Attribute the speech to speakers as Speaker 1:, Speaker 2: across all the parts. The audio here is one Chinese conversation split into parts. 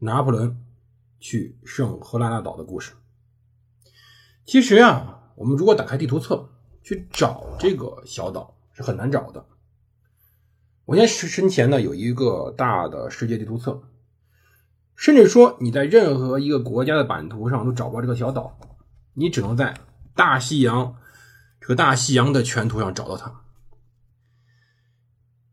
Speaker 1: 拿破仑去圣赫拉纳岛的故事。其实啊，我们如果打开地图册去找这个小岛是很难找的。我现在身前呢有一个大的世界地图册，甚至说你在任何一个国家的版图上都找不到这个小岛，你只能在大西洋这个大西洋的全图上找到它。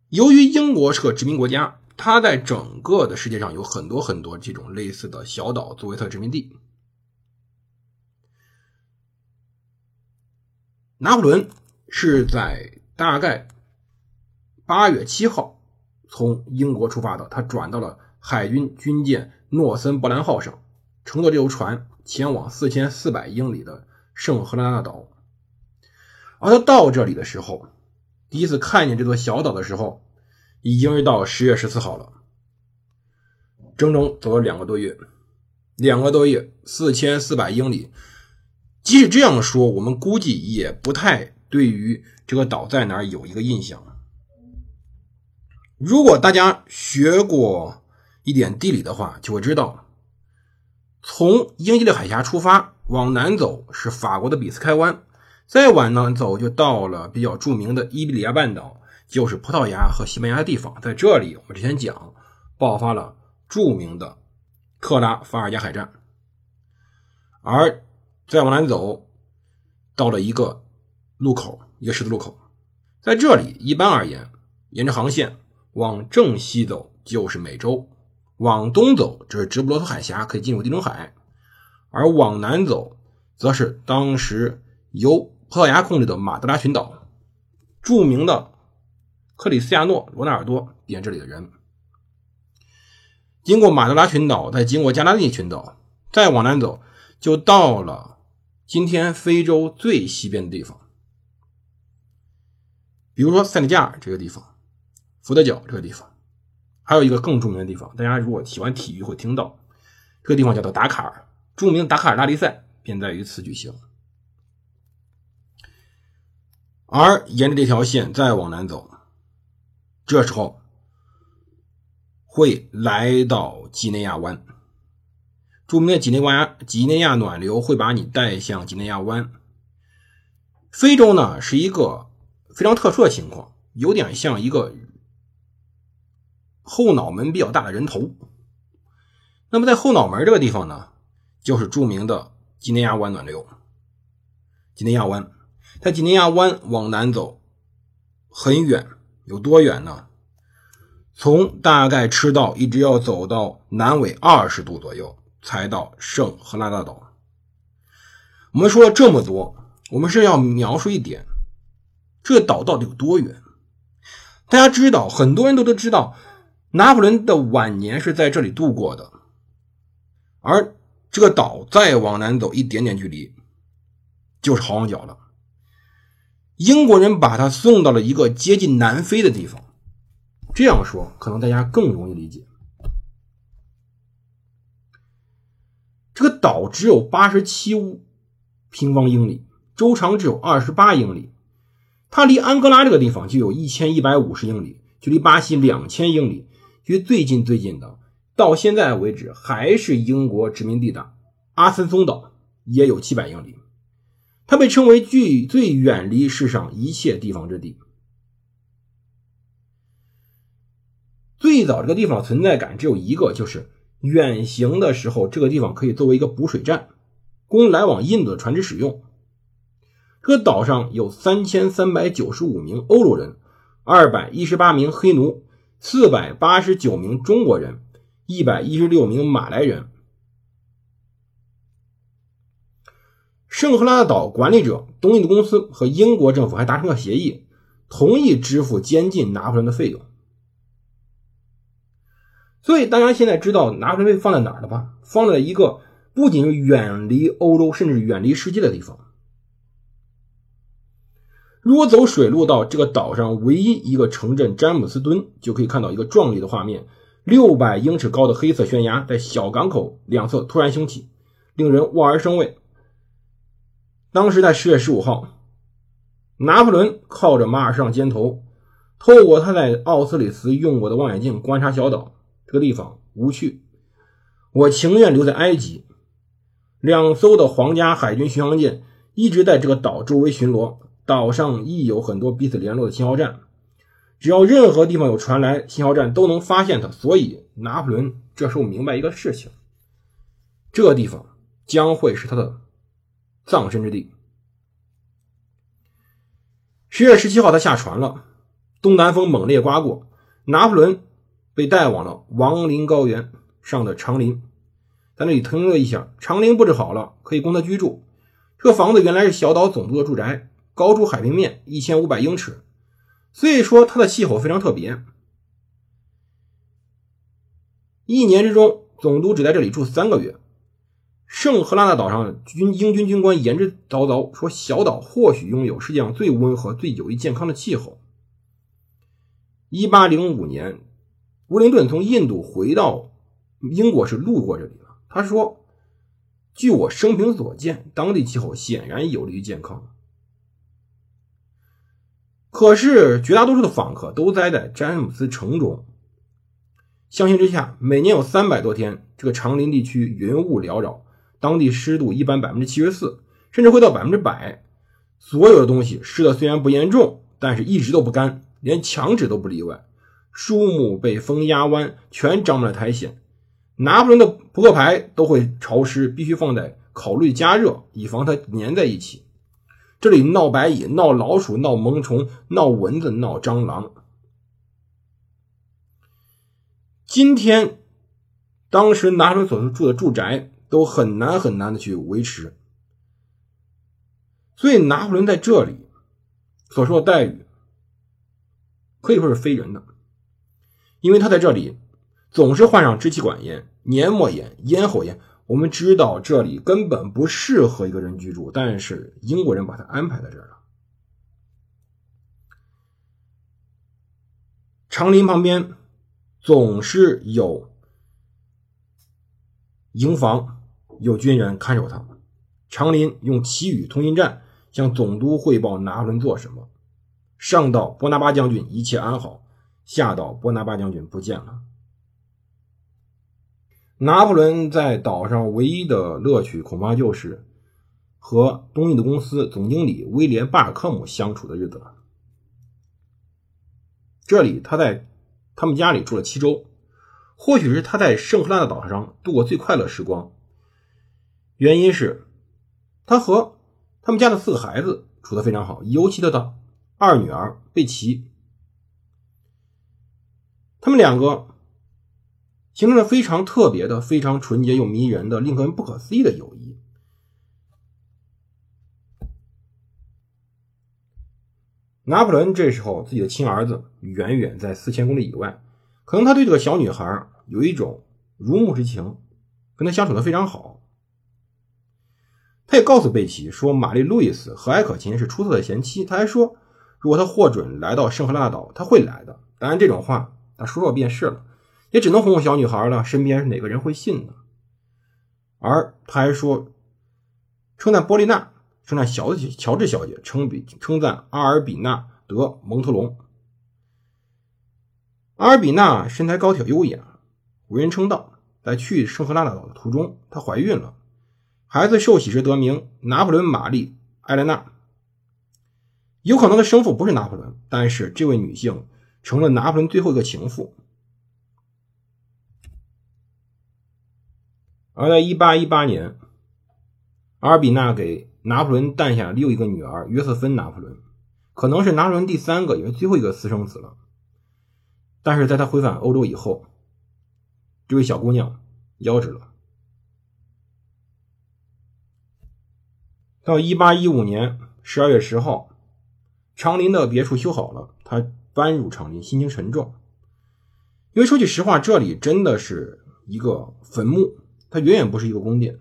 Speaker 1: 由于英国是个殖民国家，它在整个的世界上有很多很多这种类似的小岛作为它的殖民地。拿破仑是在大概。八月七号，从英国出发的，他转到了海军军舰诺森伯兰号上，乘坐这艘船前往四千四百英里的圣赫拉纳岛。而他到这里的时候，第一次看见这座小岛的时候，已经是到十月十四号了，整整走了两个多月，两个多月，四千四百英里。即使这样说，我们估计也不太对于这个岛在哪儿有一个印象。如果大家学过一点地理的话，就会知道，从英吉利海峡出发往南走是法国的比斯开湾，再往南走就到了比较著名的伊比利亚半岛，就是葡萄牙和西班牙的地方。在这里，我们之前讲爆发了著名的特拉法尔加海战，而再往南走到了一个路口，一个十字路口，在这里一般而言，沿着航线。往正西走就是美洲，往东走这是直布罗陀海峡，可以进入地中海；而往南走，则是当时由葡萄牙控制的马德拉群岛。著名的克里斯亚诺·罗纳尔多点这里的人，经过马德拉群岛，再经过加拉利群岛，再往南走，就到了今天非洲最西边的地方，比如说塞内加尔这个地方。福德角这个地方，还有一个更著名的地方，大家如果喜欢体育会听到，这个地方叫做达卡尔，著名达卡尔拉力赛便在于此举行。而沿着这条线再往南走，这时候会来到几内亚湾，著名的几内亚几内亚暖流会把你带向几内亚湾。非洲呢是一个非常特殊的情况，有点像一个。后脑门比较大的人头，那么在后脑门这个地方呢，就是著名的几内亚湾暖流。几内亚湾，在几内亚湾往南走很远，有多远呢？从大概赤道一直要走到南纬二十度左右，才到圣赫拉大岛。我们说了这么多，我们是要描述一点，这个岛到底有多远？大家知道，很多人都都知道。拿破仑的晚年是在这里度过的，而这个岛再往南走一点点距离，就是好望角了。英国人把他送到了一个接近南非的地方，这样说可能大家更容易理解。这个岛只有八十七平方英里，周长只有二十八英里，它离安哥拉这个地方就有一千一百五十英里，距离巴西两千英里。距最近最近的，到现在为止还是英国殖民地的阿森松岛，也有七百英里。它被称为距最远离世上一切地方之地。最早这个地方存在感只有一个，就是远行的时候，这个地方可以作为一个补水站，供来往印度的船只使用。这个岛上有三千三百九十五名欧洲人，二百一十八名黑奴。四百八十九名中国人，一百一十六名马来人。圣赫拉岛管理者东印度公司和英国政府还达成了协议，同意支付监禁拿破仑的费用。所以大家现在知道拿破仑被放在哪儿了吧？放在一个不仅是远离欧洲，甚至远离世界的地方。如果走水路到这个岛上唯一一个城镇詹姆斯敦，就可以看到一个壮丽的画面：六百英尺高的黑色悬崖在小港口两侧突然兴起，令人望而生畏。当时在十月十五号，拿破仑靠着马尔上肩头，透过他在奥斯里茨用过的望远镜观察小岛。这个地方无趣，我情愿留在埃及。两艘的皇家海军巡洋舰一直在这个岛周围巡逻。岛上亦有很多彼此联络的信号站，只要任何地方有传来信号站，都能发现它。所以拿破仑这时候明白一个事情：这地方将会是他的葬身之地。十月十七号，他下船了，东南风猛烈刮过，拿破仑被带往了王林高原上的长林，在那里停留了一下。长林布置好了，可以供他居住。这个房子原来是小岛总督的住宅。高出海平面一千五百英尺，所以说它的气候非常特别。一年之中，总督只在这里住三个月。圣赫拉纳岛上军英军军官言之凿凿，说小岛或许拥有世界上最温和、最有益健康的气候。一八零五年，乌灵顿从印度回到英国是路过这里了。他说：“据我生平所见，当地气候显然有利于健康。”可是，绝大多数的访客都待在詹姆斯城中。相形之下，每年有三百多天，这个长林地区云雾缭绕，当地湿度一般百分之七十四，甚至会到百分之百。所有的东西湿的虽然不严重，但是一直都不干，连墙纸都不例外。树木被风压弯，全长满了苔藓。拿破仑的扑克牌都会潮湿，必须放在考虑加热，以防它粘在一起。这里闹白蚁、闹老鼠、闹萌虫、闹蚊子、闹蟑螂。今天，当时拿破仑所住的住宅都很难很难的去维持，所以拿破仑在这里所受的待遇可以说是非人的，因为他在这里总是患上支气管炎、黏膜炎、咽喉炎。我们知道这里根本不适合一个人居住，但是英国人把他安排在这儿了。长林旁边总是有营房，有军人看守他。长林用祈语通信站向总督汇报拿破仑做什么。上到波拿巴将军一切安好，下到波拿巴将军不见了。拿破仑在岛上唯一的乐趣，恐怕就是和东印度公司总经理威廉·巴尔克姆相处的日子了。这里，他在他们家里住了七周，或许是他在圣赫拉的岛上度过最快乐时光。原因是，他和他们家的四个孩子处得非常好，尤其他的二女儿贝奇，他们两个。形成了非常特别的、非常纯洁又迷人的、令人不可思议的友谊。拿破仑这时候自己的亲儿子远远在四千公里以外，可能他对这个小女孩有一种如沐之情，跟他相处的非常好。他也告诉贝奇说，玛丽路易斯和蔼可亲，是出色的贤妻。他还说，如果他获准来到圣赫拉岛，他会来的。当然，这种话他说说便是了。也只能哄哄小女孩了，身边哪个人会信呢？而他还说，称赞波丽娜，称赞小姐乔治小姐，称比称赞阿尔比纳德蒙特隆。阿尔比娜身材高挑优雅，为人称道。在去圣赫拉岛的途中，她怀孕了，孩子受洗时得名拿破仑玛丽艾莲娜。有可能的生父不是拿破仑，但是这位女性成了拿破仑最后一个情妇。而在1818年，阿尔比娜给拿破仑诞下了又一个女儿约瑟芬·拿破仑，可能是拿破仑第三个，也是最后一个私生子了。但是在他回返欧洲以后，这位小姑娘夭折了。到1815年12月10号，长林的别墅修好了，他搬入长林，心情沉重，因为说句实话，这里真的是一个坟墓，它远远不是一个宫殿。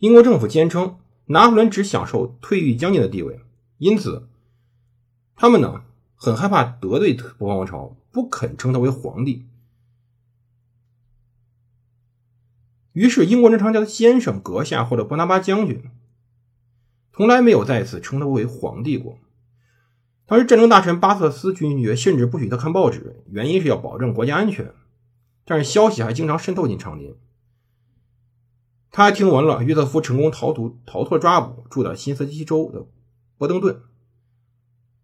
Speaker 1: 英国政府坚称拿破仑只享受退役将军的地位，因此他们呢很害怕得罪波旁王朝，不肯称他为皇帝。于是，英国人常叫他先生、阁下或者波拿巴将军，从来没有再次称他为皇帝过。当时，战争大臣巴瑟斯勋爵甚至不许他看报纸，原因是要保证国家安全。但是，消息还经常渗透进长林。他还听闻了约瑟夫成功逃脱逃脱抓捕，住在新泽西州的波登顿，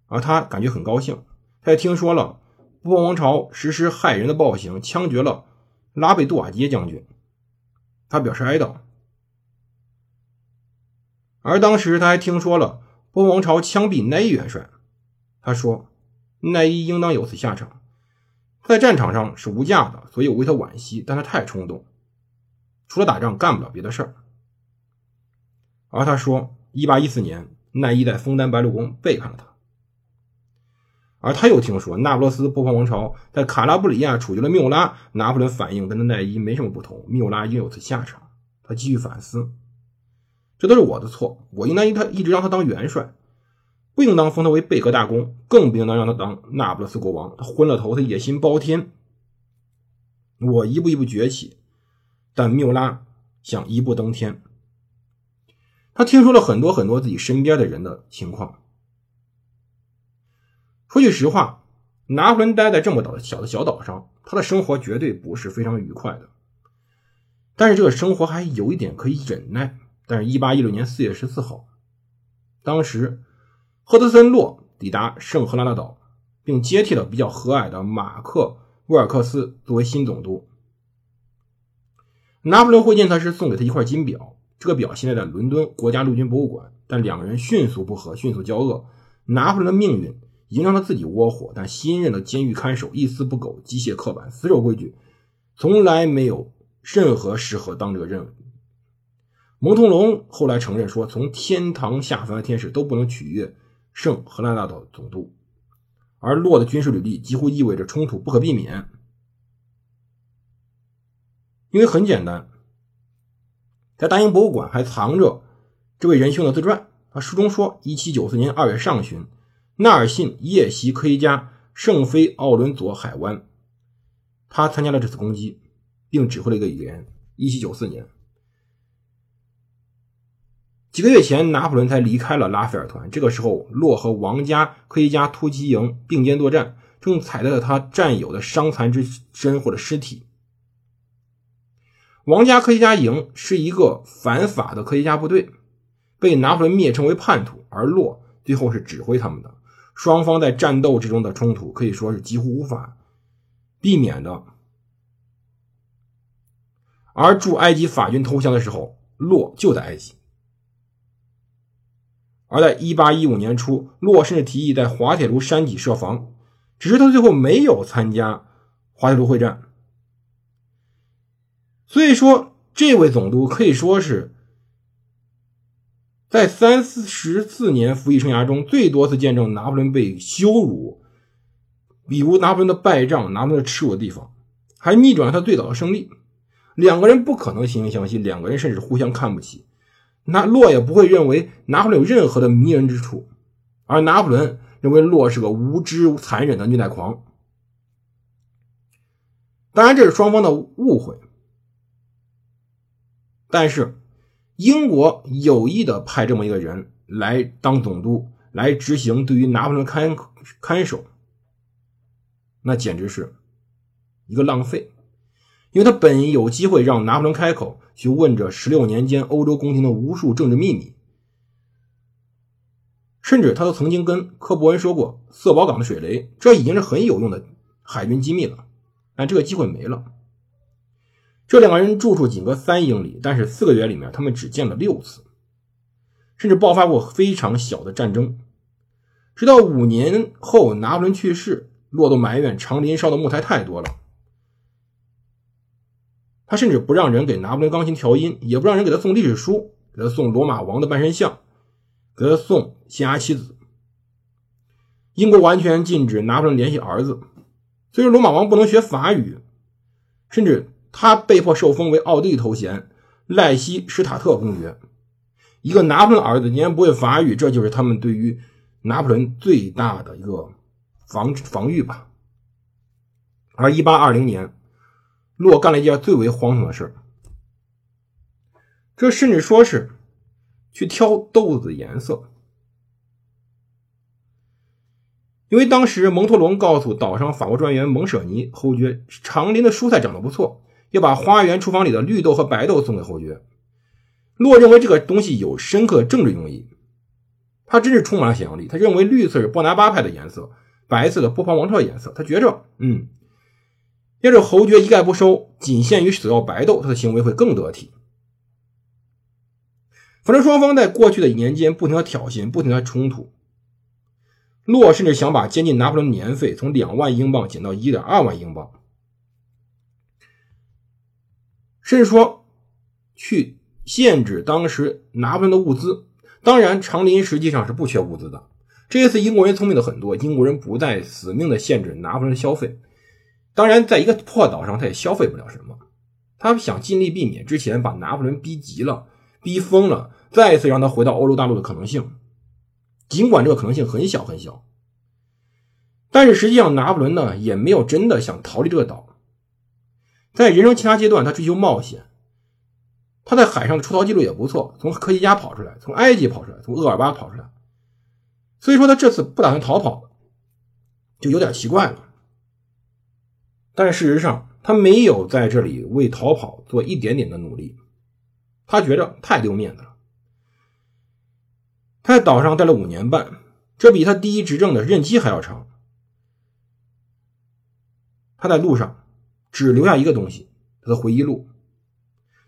Speaker 1: 而他感觉很高兴。他也听说了波旁王朝实施害人的暴行，枪决了拉贝杜瓦街将军，他表示哀悼。而当时他还听说了波旁王朝枪毙奈伊元帅。他说：“奈伊应当有此下场。在战场上是无价的，所以我为他惋惜。但他太冲动，除了打仗干不了别的事儿。”而他说：“1814 年，奈伊在枫丹白露宫背叛了他。”而他又听说那不勒斯波旁王朝在卡拉布里亚处决了缪拉，拿破仑反应跟那奈伊没什么不同，缪拉应有此下场。他继续反思：“这都是我的错，我应当他一直让他当元帅。”不应当封他为贝格大公，更不应当让他当那不勒斯国王。他昏了头，他野心包天。我一步一步崛起，但缪拉想一步登天。他听说了很多很多自己身边的人的情况。说句实话，拿破仑待在这么岛小的小岛上，他的生活绝对不是非常愉快的。但是这个生活还有一点可以忍耐。但是，一八一六年四月十四号，当时。赫德森洛抵达圣赫拉拉岛，并接替了比较和蔼的马克·沃尔克斯作为新总督。拿破仑会见他时送给他一块金表，这个表现在在伦敦国家陆军博物馆。但两个人迅速不和，迅速交恶。拿破仑的命运已经让他自己窝火，但新任的监狱看守一丝不苟，机械刻板，死守规矩，从来没有任何适合当这个任务。蒙通龙后来承认说，从天堂下凡的天使都不能取悦。圣荷兰大岛总督，而洛的军事履历几乎意味着冲突不可避免，因为很简单，在大英博物馆还藏着这位仁兄的自传。他书中说，一七九四年二月上旬，纳尔信夜袭科学家圣菲奥伦佐海湾，他参加了这次攻击，并指挥了一个语言。一七九四年。几个月前，拿破仑才离开了拉斐尔团。这个时候，洛和王家科学家突击营并肩作战，正踩在了他战友的伤残之身或者尸体。王家科学家营是一个反法的科学家部队，被拿破仑蔑称为叛徒，而洛最后是指挥他们的。双方在战斗之中的冲突可以说是几乎无法避免的。而驻埃及法军投降的时候，洛就在埃及。而在1815年初，洛甚至提议在滑铁卢山脊设防，只是他最后没有参加滑铁卢会战。所以说，这位总督可以说是在三四十四年服役生涯中最多次见证拿破仑被羞辱，比如拿破仑的败仗、拿破仑的耻辱的地方，还逆转了他最早的胜利。两个人不可能惺惺相惜，两个人甚至互相看不起。那洛也不会认为拿破仑有任何的迷人之处，而拿破仑认为洛是个无知残忍的虐待狂。当然，这是双方的误会。但是，英国有意的派这么一个人来当总督，来执行对于拿破仑看看守，那简直是一个浪费。因为他本有机会让拿破仑开口去问这十六年间欧洲宫廷的无数政治秘密，甚至他都曾经跟科伯恩说过色保港的水雷，这已经是很有用的海军机密了。但这个机会没了。这两个人住处仅隔三英里，但是四个月里面他们只见了六次，甚至爆发过非常小的战争。直到五年后拿破仑去世，洛都埋怨长林烧的木材太多了。他甚至不让人给拿破仑钢琴调音，也不让人给他送历史书，给他送罗马王的半身像，给他送新牙妻子。英国完全禁止拿破仑联系儿子，所以说罗马王不能学法语，甚至他被迫受封为奥地利头衔赖希施塔特公爵。一个拿破仑儿子竟然不会法语，这就是他们对于拿破仑最大的一个防防御吧。而一八二零年，洛干了一件最为荒唐的事这甚至说是去挑豆子颜色。因为当时蒙托龙告诉岛上法国专员蒙舍尼侯爵，长林的蔬菜长得不错，要把花园厨房里的绿豆和白豆送给侯爵。洛认为这个东西有深刻政治用意，他真是充满了想象力。他认为绿色是波拿巴派的颜色，白色的波旁王朝的颜色。他觉着，嗯，要是侯爵一概不收，仅限于索要白豆，他的行为会更得体。反正双方在过去的一年间不停的挑衅，不停的冲突。洛甚至想把监禁拿破仑年费从两万英镑减到一点二万英镑，甚至说去限制当时拿破仑的物资。当然，长林实际上是不缺物资的。这一次英国人聪明的很多，英国人不再死命的限制拿破仑的消费。当然，在一个破岛上，他也消费不了什么。他想尽力避免之前把拿破仑逼急了、逼疯了，再一次让他回到欧洲大陆的可能性。尽管这个可能性很小很小，但是实际上拿破仑呢也没有真的想逃离这个岛。在人生其他阶段，他追求冒险，他在海上的出逃记录也不错，从科西嘉跑出来，从埃及跑出来，从厄尔巴跑出来。所以说他这次不打算逃跑，就有点奇怪了。但事实上，他没有在这里为逃跑做一点点的努力，他觉着太丢面子了。他在岛上待了五年半，这比他第一执政的任期还要长。他在路上只留下一个东西，他的回忆录。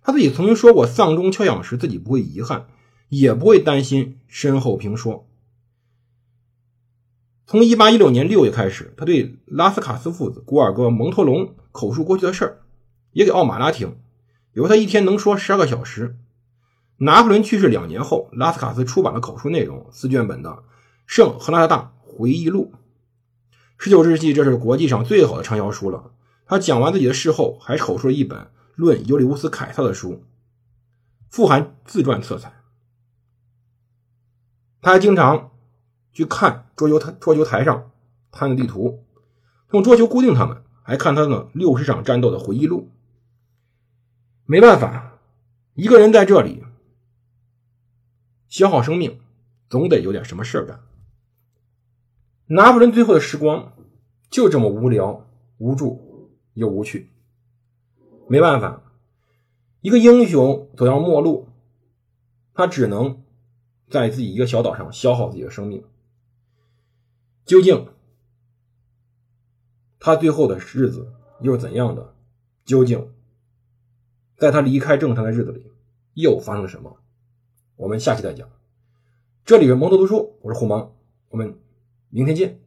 Speaker 1: 他自己曾经说过，丧钟敲响时自己不会遗憾，也不会担心身后评说。从1816年6月开始，他对拉斯卡斯父子、古尔戈、蒙托龙口述过去的事儿，也给奥马拉听。有他一天能说十二个小时。拿破仑去世两年后，拉斯卡斯出版了口述内容四卷本的《圣赫拉大回忆录》。十九世纪，这是国际上最好的畅销书了。他讲完自己的事后，还口述了一本论尤里乌斯·凯撒的书，富含自传色彩。他还经常去看桌球台桌球台上摊的地图，用桌球固定他们，还看他的六十场战斗的回忆录。没办法，一个人在这里。消耗生命，总得有点什么事儿干。拿破仑最后的时光就这么无聊、无助又无趣。没办法，一个英雄走向末路，他只能在自己一个小岛上消耗自己的生命。究竟他最后的日子又是怎样的？究竟在他离开正常的日子里又发生了什么？我们下期再讲。这里是蒙头读书，我是胡芒，我们明天见。